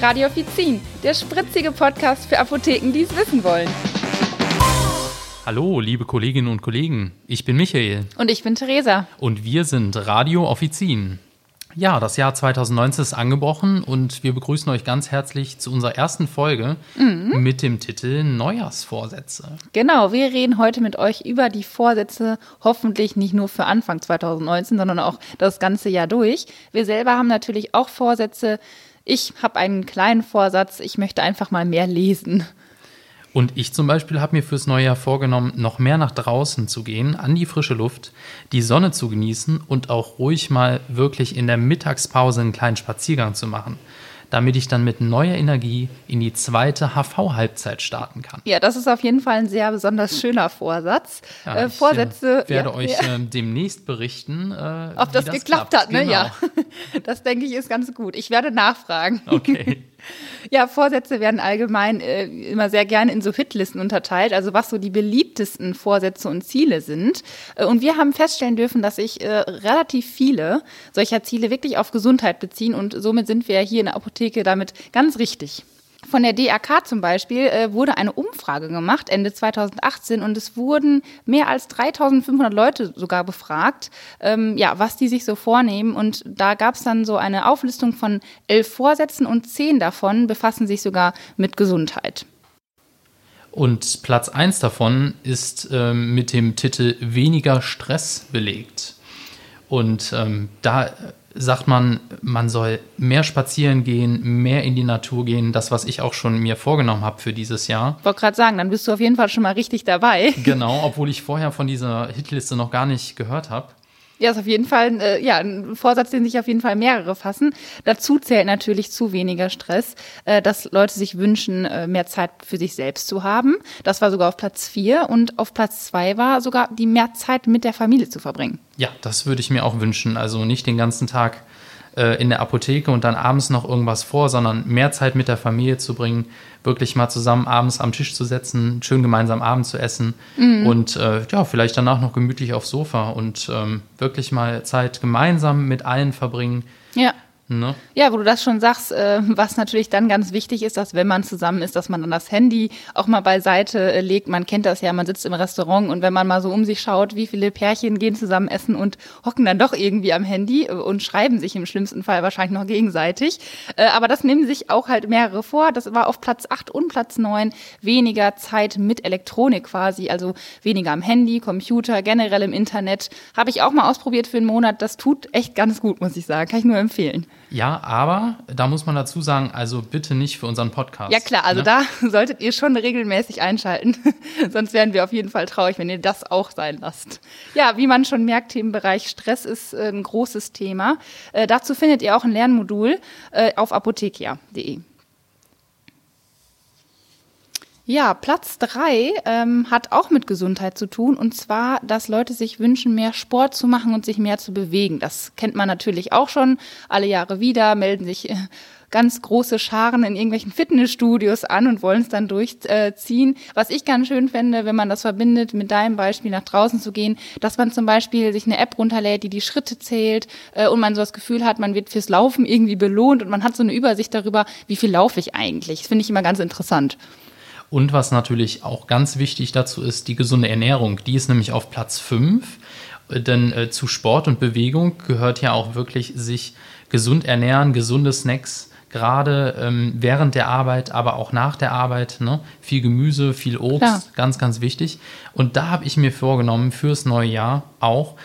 Radiofizin, der spritzige Podcast für Apotheken, die es wissen wollen. Hallo, liebe Kolleginnen und Kollegen. Ich bin Michael. Und ich bin Theresa. Und wir sind Radio Offizin. Ja, das Jahr 2019 ist angebrochen und wir begrüßen euch ganz herzlich zu unserer ersten Folge mhm. mit dem Titel Neujahrsvorsätze. Genau, wir reden heute mit euch über die Vorsätze, hoffentlich nicht nur für Anfang 2019, sondern auch das ganze Jahr durch. Wir selber haben natürlich auch Vorsätze. Ich habe einen kleinen Vorsatz, ich möchte einfach mal mehr lesen. Und ich zum Beispiel habe mir fürs neue Jahr vorgenommen, noch mehr nach draußen zu gehen, an die frische Luft, die Sonne zu genießen und auch ruhig mal wirklich in der Mittagspause einen kleinen Spaziergang zu machen damit ich dann mit neuer Energie in die zweite HV-Halbzeit starten kann. Ja, das ist auf jeden Fall ein sehr besonders schöner Vorsatz. Ja, äh, Vorsätze. Ich äh, werde ja, euch ja. Äh, demnächst berichten, äh, ob das, das, geklappt klappt. hat. Ne? Genau. Ja, das denke ich ist ganz gut. Ich werde nachfragen. Okay. Ja, Vorsätze werden allgemein äh, immer sehr gerne in so Hitlisten unterteilt, also was so die beliebtesten Vorsätze und Ziele sind. Äh, und wir haben feststellen dürfen, dass sich äh, relativ viele solcher Ziele wirklich auf Gesundheit beziehen und somit sind wir hier in der Apotheke damit ganz richtig. Von der DRK zum Beispiel äh, wurde eine Umfrage gemacht Ende 2018 und es wurden mehr als 3500 Leute sogar befragt, ähm, ja, was die sich so vornehmen. Und da gab es dann so eine Auflistung von elf Vorsätzen und zehn davon befassen sich sogar mit Gesundheit. Und Platz eins davon ist ähm, mit dem Titel Weniger Stress belegt. Und ähm, da sagt man, man soll mehr spazieren gehen, mehr in die Natur gehen, das, was ich auch schon mir vorgenommen habe für dieses Jahr. Ich wollte gerade sagen, dann bist du auf jeden Fall schon mal richtig dabei. Genau, obwohl ich vorher von dieser Hitliste noch gar nicht gehört habe. Ja, ist auf jeden Fall äh, ja, ein Vorsatz, den sich auf jeden Fall mehrere fassen. Dazu zählt natürlich zu weniger Stress, äh, dass Leute sich wünschen, äh, mehr Zeit für sich selbst zu haben. Das war sogar auf Platz vier und auf Platz zwei war sogar die mehr Zeit mit der Familie zu verbringen. Ja, das würde ich mir auch wünschen. Also nicht den ganzen Tag äh, in der Apotheke und dann abends noch irgendwas vor, sondern mehr Zeit mit der Familie zu bringen, wirklich mal zusammen abends am Tisch zu setzen, schön gemeinsam Abend zu essen mhm. und äh, ja, vielleicht danach noch gemütlich aufs Sofa und ähm, wirklich mal Zeit gemeinsam mit allen verbringen. Ja. Ne? Ja, wo du das schon sagst, äh, was natürlich dann ganz wichtig ist, dass wenn man zusammen ist, dass man dann das Handy auch mal beiseite äh, legt. Man kennt das ja, man sitzt im Restaurant und wenn man mal so um sich schaut, wie viele Pärchen gehen zusammen essen und hocken dann doch irgendwie am Handy äh, und schreiben sich im schlimmsten Fall wahrscheinlich noch gegenseitig. Äh, aber das nehmen sich auch halt mehrere vor. Das war auf Platz 8 und Platz 9 weniger Zeit mit Elektronik quasi, also weniger am Handy, Computer, generell im Internet. Habe ich auch mal ausprobiert für einen Monat. Das tut echt ganz gut, muss ich sagen. Kann ich nur empfehlen. Ja, aber da muss man dazu sagen, also bitte nicht für unseren Podcast. Ja klar, also ne? da solltet ihr schon regelmäßig einschalten. Sonst wären wir auf jeden Fall traurig, wenn ihr das auch sein lasst. Ja, wie man schon merkt, Themenbereich Stress ist äh, ein großes Thema. Äh, dazu findet ihr auch ein Lernmodul äh, auf apothekia.de. Ja, Platz drei ähm, hat auch mit Gesundheit zu tun und zwar, dass Leute sich wünschen, mehr Sport zu machen und sich mehr zu bewegen. Das kennt man natürlich auch schon alle Jahre wieder, melden sich äh, ganz große Scharen in irgendwelchen Fitnessstudios an und wollen es dann durchziehen. Was ich ganz schön fände, wenn man das verbindet mit deinem Beispiel nach draußen zu gehen, dass man zum Beispiel sich eine App runterlädt, die die Schritte zählt äh, und man so das Gefühl hat, man wird fürs Laufen irgendwie belohnt und man hat so eine Übersicht darüber, wie viel laufe ich eigentlich. Das finde ich immer ganz interessant. Und was natürlich auch ganz wichtig dazu ist, die gesunde Ernährung. Die ist nämlich auf Platz 5. Denn äh, zu Sport und Bewegung gehört ja auch wirklich sich gesund ernähren, gesunde Snacks, gerade ähm, während der Arbeit, aber auch nach der Arbeit. Ne? Viel Gemüse, viel Obst, Klar. ganz, ganz wichtig. Und da habe ich mir vorgenommen, fürs neue Jahr auch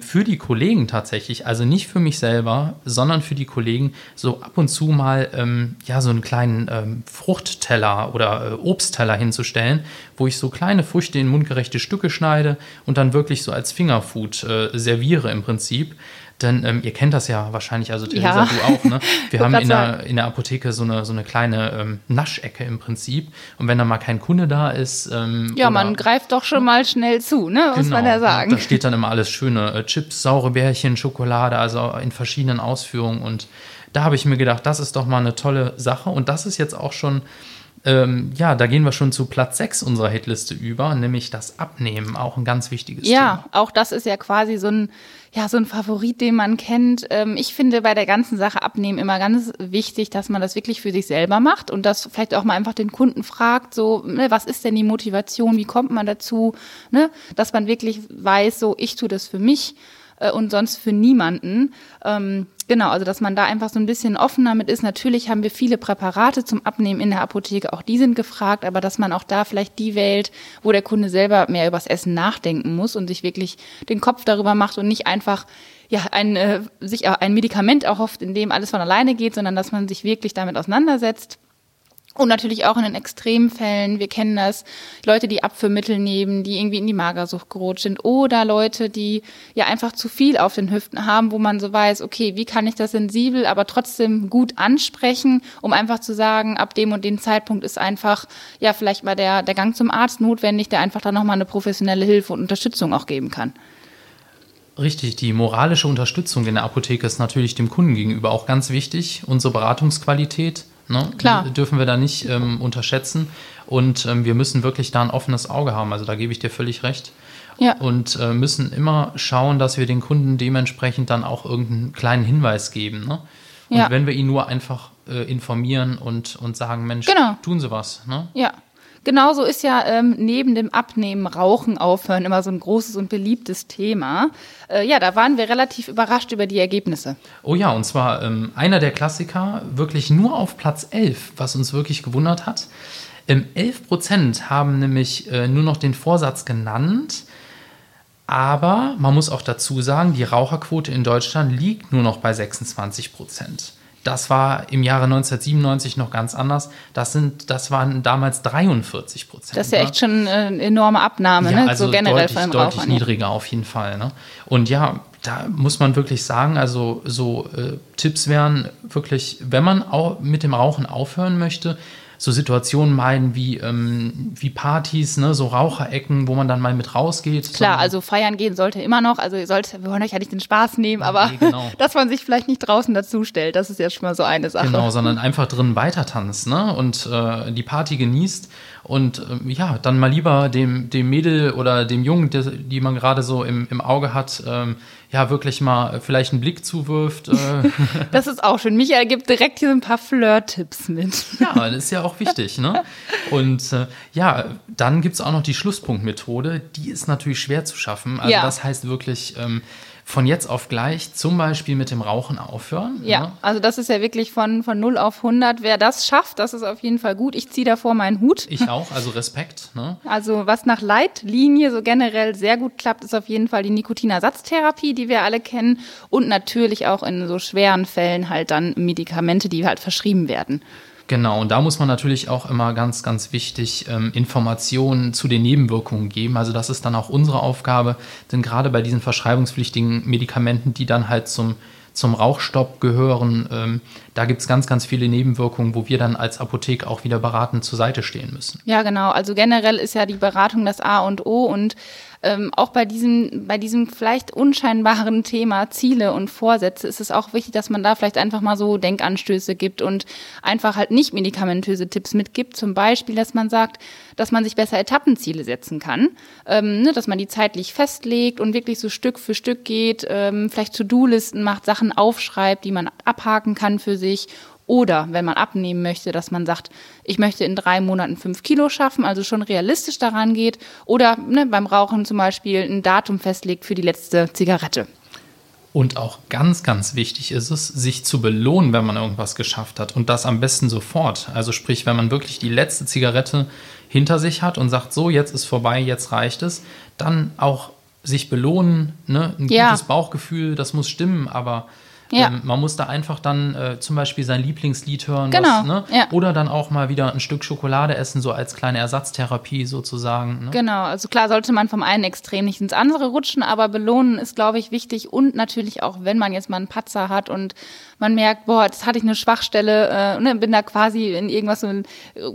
für die Kollegen tatsächlich, also nicht für mich selber, sondern für die Kollegen, so ab und zu mal ähm, ja so einen kleinen ähm, Fruchtteller oder äh, Obstteller hinzustellen, wo ich so kleine Früchte in mundgerechte Stücke schneide und dann wirklich so als Fingerfood äh, serviere im Prinzip. Denn ähm, ihr kennt das ja wahrscheinlich, also Theresa, ja. du auch, ne? Wir haben in der, in der Apotheke so eine, so eine kleine ähm, Naschecke im Prinzip. Und wenn da mal kein Kunde da ist. Ähm, ja, man greift doch schon mal schnell zu, ne? Muss genau, man ja sagen. Da steht dann immer alles schöne äh, Chips, saure Bärchen, Schokolade, also in verschiedenen Ausführungen. Und da habe ich mir gedacht, das ist doch mal eine tolle Sache. Und das ist jetzt auch schon Ähm, ja, da gehen wir schon zu Platz 6 unserer Hitliste über, nämlich das Abnehmen, auch ein ganz wichtiges ja, Thema. Ja, auch das ist ja quasi so ein, ja, so ein Favorit, den man kennt. Ähm, ich finde bei der ganzen Sache Abnehmen immer ganz wichtig, dass man das wirklich für sich selber macht und das vielleicht auch mal einfach den Kunden fragt, so, ne, was ist denn die Motivation, wie kommt man dazu, ne, dass man wirklich weiß, so, ich tue das für mich äh, und sonst für niemanden. Ähm, genau, also dass man da einfach so ein bisschen offener mit ist. Natürlich haben wir viele Präparate zum Abnehmen in der Apotheke, auch die sind gefragt, aber dass man auch da vielleicht die wählt, wo der Kunde selber mehr übers Essen nachdenken muss und sich wirklich den Kopf darüber macht und nicht einfach ja, ein, äh, sich ein Medikament erhofft, in dem alles von alleine geht, sondern dass man sich wirklich damit auseinandersetzt. Und natürlich auch in den Extremfällen, wir kennen das, Leute, die Abführmittel nehmen, die irgendwie in die Magersucht gerutscht sind oder Leute, die ja einfach zu viel auf den Hüften haben, wo man so weiß, okay, wie kann ich das sensibel, aber trotzdem gut ansprechen, um einfach zu sagen, ab dem und dem Zeitpunkt ist einfach, ja, vielleicht mal der, der Gang zum Arzt notwendig, der einfach dann nochmal eine professionelle Hilfe und Unterstützung auch geben kann. Richtig, die moralische Unterstützung in der Apotheke ist natürlich dem Kunden gegenüber auch ganz wichtig. Unsere Beratungsqualität Ne? Klar. Dürfen wir da nicht ähm, unterschätzen. Und ähm, wir müssen wirklich da ein offenes Auge haben. Also da gebe ich dir völlig recht. Ja. Und äh, müssen immer schauen, dass wir den Kunden dementsprechend dann auch irgendeinen kleinen Hinweis geben. Ne? Und Ja. wenn wir ihn nur einfach äh, informieren und, und sagen, Mensch, Genau. tun Sie was. Ne? Ja. Genauso ist ja ähm, neben dem Abnehmen, Rauchen, Aufhören immer so ein großes und beliebtes Thema. Äh, ja, da waren wir relativ überrascht über die Ergebnisse. Oh ja, und zwar ähm, einer der Klassiker, wirklich nur auf Platz 11, was uns wirklich gewundert hat. Ähm, 11% haben nämlich äh, nur noch den Vorsatz genannt, aber man muss auch dazu sagen, die Raucherquote in Deutschland liegt nur noch bei 26%. Das war im Jahre 1997 noch ganz anders. Das, sind, das waren damals 43 Prozent. Das ist ja echt schon äh, eine enorme Abnahme, ne? so generell deutlich, von deutlich Rauchern. ja. niedriger auf jeden Fall. Ne? Und ja, da muss man wirklich sagen, also so äh, Tipps wären wirklich, wenn man auch mit dem Rauchen aufhören möchte, so Situationen meiden wie, ähm, wie Partys, ne, so Raucherecken, wo man dann mal mit rausgeht. Klar, So- also feiern gehen sollte immer noch. Also ihr sollt, wir wollen euch ja nicht den Spaß nehmen, aber nee, genau. dass man sich vielleicht nicht draußen dazu stellt, das ist ja schon mal so eine Sache. Genau, sondern einfach drin weitertanzt ne? und äh, die Party genießt und ähm, ja, dann mal lieber dem, dem Mädel oder dem Jungen, der, die man gerade so im, im Auge hat, ähm, ja, wirklich mal vielleicht einen Blick zuwirft. Äh, Das ist auch schön. Michael gibt direkt hier so ein paar Flirt-Tipps mit. ja, das ist ja auch wichtig. Ne? Und äh, ja, dann gibt es auch noch die Schlusspunktmethode. Die ist natürlich schwer zu schaffen. Also Ja. das heißt wirklich ähm, von jetzt auf gleich zum Beispiel mit dem Rauchen aufhören. Ja, ne? also das ist ja wirklich von, von 0 auf 100. Wer das schafft, das ist auf jeden Fall gut. Ich ziehe davor meinen Hut. Ich auch, also Respekt. Ne? Also was nach Leitlinie so generell sehr gut klappt, ist auf jeden Fall die Nikotinersatztherapie, die wir alle kennen. Und natürlich auch in so schweren Fällen halt dann Medikamente, die halt verschrieben werden. Genau, und da muss man natürlich auch immer ganz, ganz wichtig ähm, Informationen zu den Nebenwirkungen geben. Also das ist dann auch unsere Aufgabe, denn gerade bei diesen verschreibungspflichtigen Medikamenten, die dann halt zum, zum Rauchstopp gehören, ähm, da gibt es ganz, ganz viele Nebenwirkungen, wo wir dann als Apotheke auch wieder beratend zur Seite stehen müssen. Ja, genau. Also generell ist ja die Beratung das A und O und ähm, auch bei diesem, bei diesem vielleicht unscheinbaren Thema Ziele und Vorsätze ist es auch wichtig, dass man da vielleicht einfach mal so Denkanstöße gibt und einfach halt nicht medikamentöse Tipps mitgibt. Zum Beispiel, dass man sagt, dass man sich besser Etappenziele setzen kann, ähm, ne, dass man die zeitlich festlegt und wirklich so Stück für Stück geht, ähm, vielleicht To-Do-Listen macht, Sachen aufschreibt, die man abhaken kann für sich oder wenn man abnehmen möchte, dass man sagt, ich möchte in drei Monaten fünf Kilo schaffen, also schon realistisch daran geht. Oder ne, beim Rauchen zum Beispiel ein Datum festlegt für die letzte Zigarette. Und auch ganz, ganz wichtig ist es, sich zu belohnen, wenn man irgendwas geschafft hat. Und das am besten sofort. Also sprich, wenn man wirklich die letzte Zigarette hinter sich hat und sagt, so, jetzt ist vorbei, jetzt reicht es, dann auch sich belohnen, ne? ein Ja. gutes Bauchgefühl, das muss stimmen, aber Ja. ähm, man muss da einfach dann äh, zum Beispiel sein Lieblingslied hören. Genau, Was, ne? ja. Oder dann auch mal wieder ein Stück Schokolade essen, so als kleine Ersatztherapie sozusagen. Ne? Genau, also klar sollte man vom einen Extrem nicht ins andere rutschen, aber belohnen ist, glaube ich, wichtig und natürlich auch, wenn man jetzt mal einen Patzer hat und man merkt, boah, jetzt hatte ich eine Schwachstelle, äh, ne, bin da quasi in irgendwas so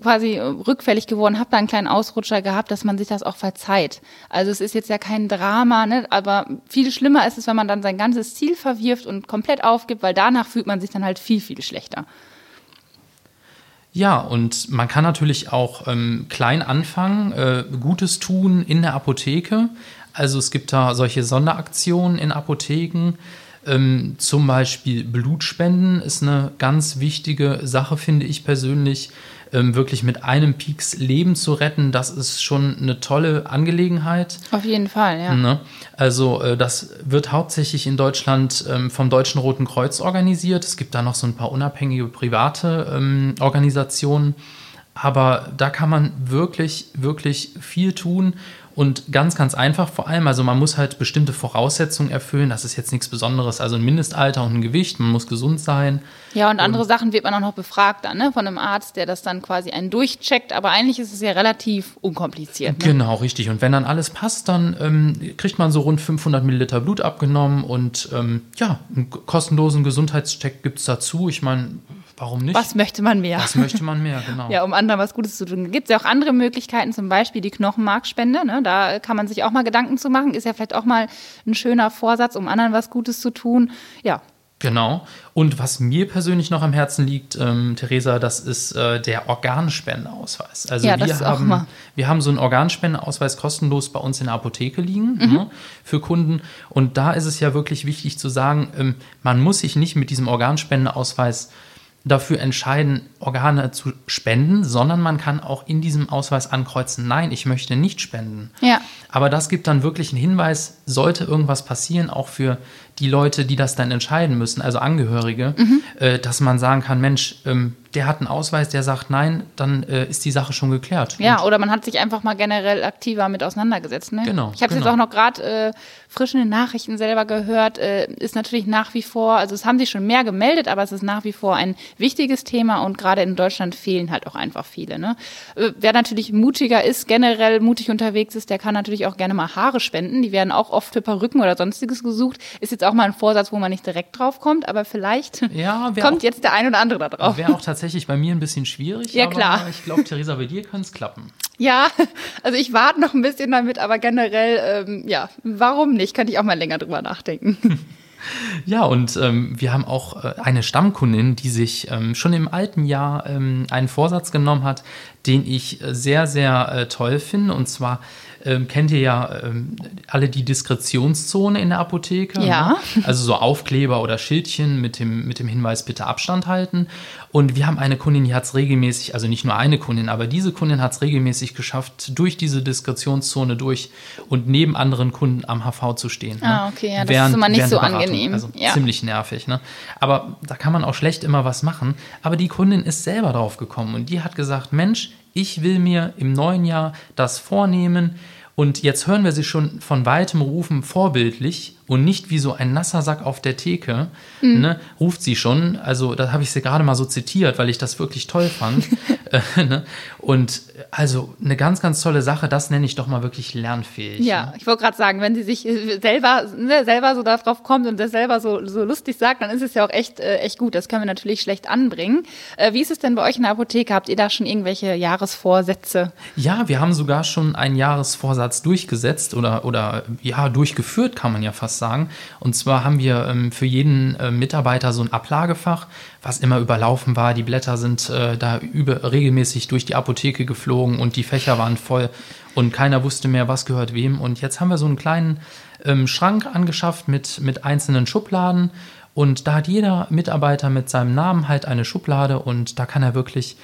quasi rückfällig geworden, habe da einen kleinen Ausrutscher gehabt, dass man sich das auch verzeiht. Also es ist jetzt ja kein Drama, ne, aber viel schlimmer ist es, wenn man dann sein ganzes Ziel verwirft und komplett aufgibt, weil danach fühlt man sich dann halt viel, viel schlechter. Ja, und man kann natürlich auch ähm, klein anfangen, äh, Gutes tun in der Apotheke. Also es gibt da solche Sonderaktionen in Apotheken. Ähm, zum Beispiel Blutspenden ist eine ganz wichtige Sache, finde ich persönlich ähm, wirklich mit einem Pieks Leben zu retten, das ist schon eine tolle Angelegenheit. Auf jeden Fall, ja. Ne? Also äh, das wird hauptsächlich in Deutschland ähm, vom Deutschen Roten Kreuz organisiert. Es gibt da noch so ein paar unabhängige private ähm, Organisationen. Aber da kann man wirklich, wirklich viel tun und ganz, ganz einfach vor allem. Also man muss halt bestimmte Voraussetzungen erfüllen. Das ist jetzt nichts Besonderes. Also ein Mindestalter und ein Gewicht. Man muss gesund sein. Ja, und andere und, Sachen wird man auch noch befragt dann, ne? von einem Arzt, der das dann quasi einen durchcheckt. Aber eigentlich ist es ja relativ unkompliziert. Ne? Genau, richtig. Und wenn dann alles passt, dann ähm, kriegt man so rund 500 Milliliter Blut abgenommen und ähm, ja, einen kostenlosen Gesundheitscheck gibt es dazu. Ich meine, Warum nicht? Was möchte man mehr? Was möchte man mehr, genau. ja, um anderen was Gutes zu tun. Gibt es ja auch andere Möglichkeiten, zum Beispiel die Knochenmarkspende. Ne? Da kann man sich auch mal Gedanken zu machen. Ist ja vielleicht auch mal ein schöner Vorsatz, um anderen was Gutes zu tun. Ja. Genau. Und was mir persönlich noch am Herzen liegt, ähm, Theresa, das ist äh, der Organspendeausweis. Also ja, wir, haben, wir haben so einen Organspendeausweis kostenlos bei uns in der Apotheke liegen mhm. ne, für Kunden. Und da ist es ja wirklich wichtig zu sagen, ähm, man muss sich nicht mit diesem Organspendeausweis dafür entscheiden, Organe zu spenden, sondern man kann auch in diesem Ausweis ankreuzen, nein, ich möchte nicht spenden. Ja. Aber das gibt dann wirklich einen Hinweis, sollte irgendwas passieren, auch für die Leute, die das dann entscheiden müssen, also Angehörige, mhm. äh, dass man sagen kann, Mensch, ähm, der hat einen Ausweis, der sagt nein, dann äh, ist die Sache schon geklärt. Ja, oder man hat sich einfach mal generell aktiver mit auseinandergesetzt. Ne? Genau. Ich habe genau. jetzt auch noch gerade äh, frisch in den Nachrichten selber gehört, äh, ist natürlich nach wie vor, also es haben sich schon mehr gemeldet, aber es ist nach wie vor ein wichtiges Thema und gerade in Deutschland fehlen halt auch einfach viele. Ne? Äh, wer natürlich mutiger ist, generell mutig unterwegs ist, der kann natürlich auch gerne mal Haare spenden. Die werden auch oft für Perücken oder sonstiges gesucht. Ist jetzt auch mal ein Vorsatz, wo man nicht direkt drauf kommt, aber vielleicht ja, kommt jetzt der ein oder andere da drauf. Wäre auch tatsächlich bei mir ein bisschen schwierig. Ja, klar. Ich glaube, Theresa, bei dir kann es klappen. Ja, also ich warte noch ein bisschen damit, aber generell, ähm, ja, warum nicht? Könnte ich auch mal länger drüber nachdenken. Ja, und ähm, wir haben auch äh, eine Stammkundin, die sich ähm, schon im alten Jahr ähm, einen Vorsatz genommen hat, den ich sehr, sehr äh, toll finde. Und zwar ähm, kennt ihr ja ähm, alle die Diskretionszone in der Apotheke. Ja. Ne? Also so Aufkleber oder Schildchen mit dem, mit dem Hinweis, bitte Abstand halten. Und wir haben eine Kundin, die hat es regelmäßig, also nicht nur eine Kundin, aber diese Kundin hat es regelmäßig geschafft, durch diese Diskretionszone durch und neben anderen Kunden am HV zu stehen. Ne? Ah, okay, ja, das während, ist immer nicht so angenehm. Also ja. ziemlich nervig. Ne? Aber da kann man auch schlecht immer was machen. Aber die Kundin ist selber drauf gekommen und die hat gesagt, Mensch, ich will mir im neuen Jahr das vornehmen. Und jetzt hören wir sie schon von weitem rufen, vorbildlich und nicht wie so ein nasser Sack auf der Theke, mhm. ne, ruft sie schon. Also, da habe ich sie gerade mal so zitiert, weil ich das wirklich toll fand. äh, ne? Und also eine ganz, ganz tolle Sache, das nenne ich doch mal wirklich lernfähig. Ja, ne? ich wollte gerade sagen, wenn sie sich äh, selber, ne, selber so darauf kommt und das selber so, so lustig sagt, dann ist es ja auch echt, äh, echt gut. Das können wir natürlich schlecht anbringen. Äh, wie ist es denn bei euch in der Apotheke? Habt ihr da schon irgendwelche Jahresvorsätze? Ja, wir haben sogar schon einen Jahresvorsatz durchgesetzt oder, oder ja, durchgeführt, kann man ja fast sagen. Und zwar haben wir ähm, für jeden äh, Mitarbeiter so ein Ablagefach, was immer überlaufen war. Die Blätter sind äh, da über, regelmäßig durch die Apotheke geflogen und die Fächer waren voll und keiner wusste mehr, was gehört wem. Und jetzt haben wir so einen kleinen ähm, Schrank angeschafft mit, mit einzelnen Schubladen. Und da hat jeder Mitarbeiter mit seinem Namen halt eine Schublade und da kann er wirklich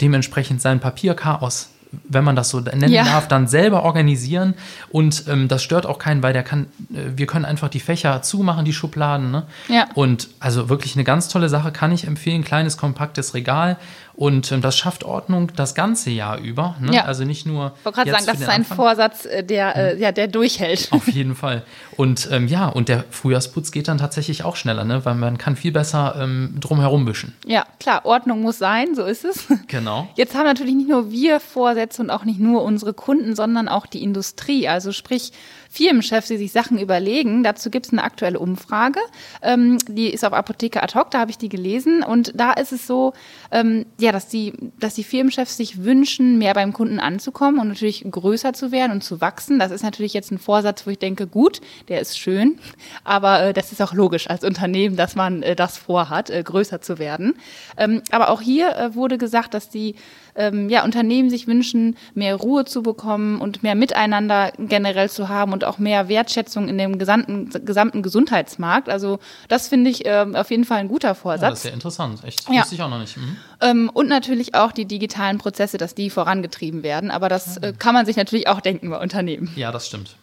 dementsprechend sein Papierchaos wenn man das so nennen ja. darf, dann selber organisieren. Und ähm, das stört auch keinen, weil der kann, äh, wir können einfach die Fächer zumachen, die Schubladen. Ne? Ja. Und also wirklich eine ganz tolle Sache, kann ich empfehlen. Kleines, kompaktes Regal. Und ähm, das schafft Ordnung das ganze Jahr über. Ne? Ja. Also nicht nur. Ich wollte gerade sagen, das ist ein Anfang. Vorsatz, äh, der, äh, ja, der durchhält. Auf jeden Fall. Und ähm, ja, und der Frühjahrsputz geht dann tatsächlich auch schneller, ne? weil man kann viel besser ähm, drumherum wischen. Ja, klar, Ordnung muss sein, so ist es. Genau. Jetzt haben natürlich nicht nur wir Vorsätze und auch nicht nur unsere Kunden, sondern auch die Industrie. Also sprich, Firmenchefs, die sich Sachen überlegen. Dazu gibt es eine aktuelle Umfrage. Ähm, die ist auf Apotheke ad hoc, da habe ich die gelesen. Und da ist es so, ähm, ja, dass die, dass die Firmenchefs sich wünschen, mehr beim Kunden anzukommen und natürlich größer zu werden und zu wachsen. Das ist natürlich jetzt ein Vorsatz, wo ich denke, gut, der ist schön, aber äh, das ist auch logisch als Unternehmen, dass man äh, das vorhat, äh, größer zu werden. Ähm, aber auch hier äh, wurde gesagt, dass die ähm, ja, Unternehmen sich wünschen, mehr Ruhe zu bekommen und mehr Miteinander generell zu haben und auch mehr Wertschätzung in dem gesamten, gesamten Gesundheitsmarkt. Also das finde ich ähm, auf jeden Fall ein guter Vorsatz. Ja, das ist sehr interessant. Echt, ja. wusste ich auch noch nicht. Mhm. Ähm, und natürlich auch die digitalen Prozesse, dass die vorangetrieben werden. Aber das äh, kann man sich natürlich auch denken bei Unternehmen. Ja, das stimmt.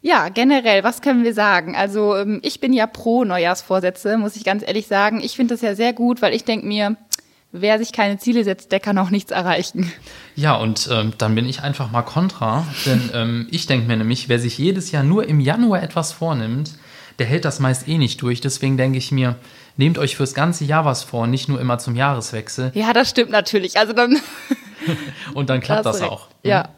Ja, generell, was können wir sagen? Also ähm, ich bin ja pro Neujahrsvorsätze, muss ich ganz ehrlich sagen. Ich finde das ja sehr gut, weil ich denke mir, wer sich keine Ziele setzt, der kann auch nichts erreichen. Ja, und ähm, dann bin ich einfach mal kontra, denn ähm, ich denke mir nämlich, wer sich jedes Jahr nur im Januar etwas vornimmt, der hält das meist eh nicht durch. Deswegen denke ich mir, nehmt euch fürs ganze Jahr was vor, nicht nur immer zum Jahreswechsel. Ja, das stimmt natürlich. Also dann. und dann klappt das, das auch. Ja.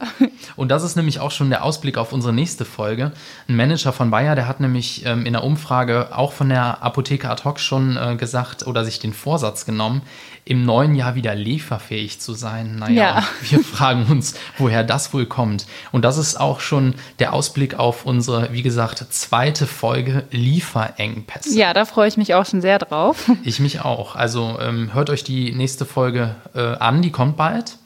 Und das ist nämlich auch schon der Ausblick auf unsere nächste Folge. Ein Manager von Bayer, der hat nämlich ähm, in der Umfrage auch von der Apotheke ad hoc schon äh, gesagt oder sich den Vorsatz genommen, im neuen Jahr wieder lieferfähig zu sein. Naja, ja. wir fragen uns, woher das wohl kommt. Und das ist auch schon der Ausblick auf unsere, wie gesagt, zweite Folge Lieferengpässe. Ja, da freue ich mich auch schon sehr drauf. Ich mich auch. Also ähm, hört euch die nächste Folge äh, an, die kommt bald.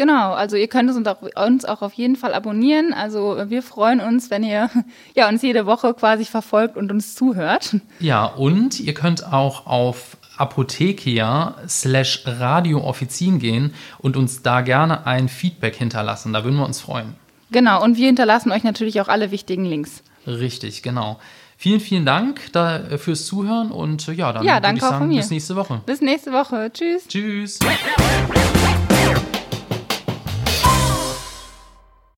Genau, also ihr könnt uns auch, uns auch auf jeden Fall abonnieren. Also wir freuen uns, wenn ihr ja, uns jede Woche quasi verfolgt und uns zuhört. Ja, und ihr könnt auch auf Apothekia slash Radiooffizien gehen und uns da gerne ein Feedback hinterlassen. Da würden wir uns freuen. Genau, und wir hinterlassen euch natürlich auch alle wichtigen Links. Richtig, genau. Vielen, vielen Dank da, äh, fürs Zuhören und ja, dann ja, würde ich sagen, bis nächste Woche. Bis nächste Woche. Tschüss. Tschüss.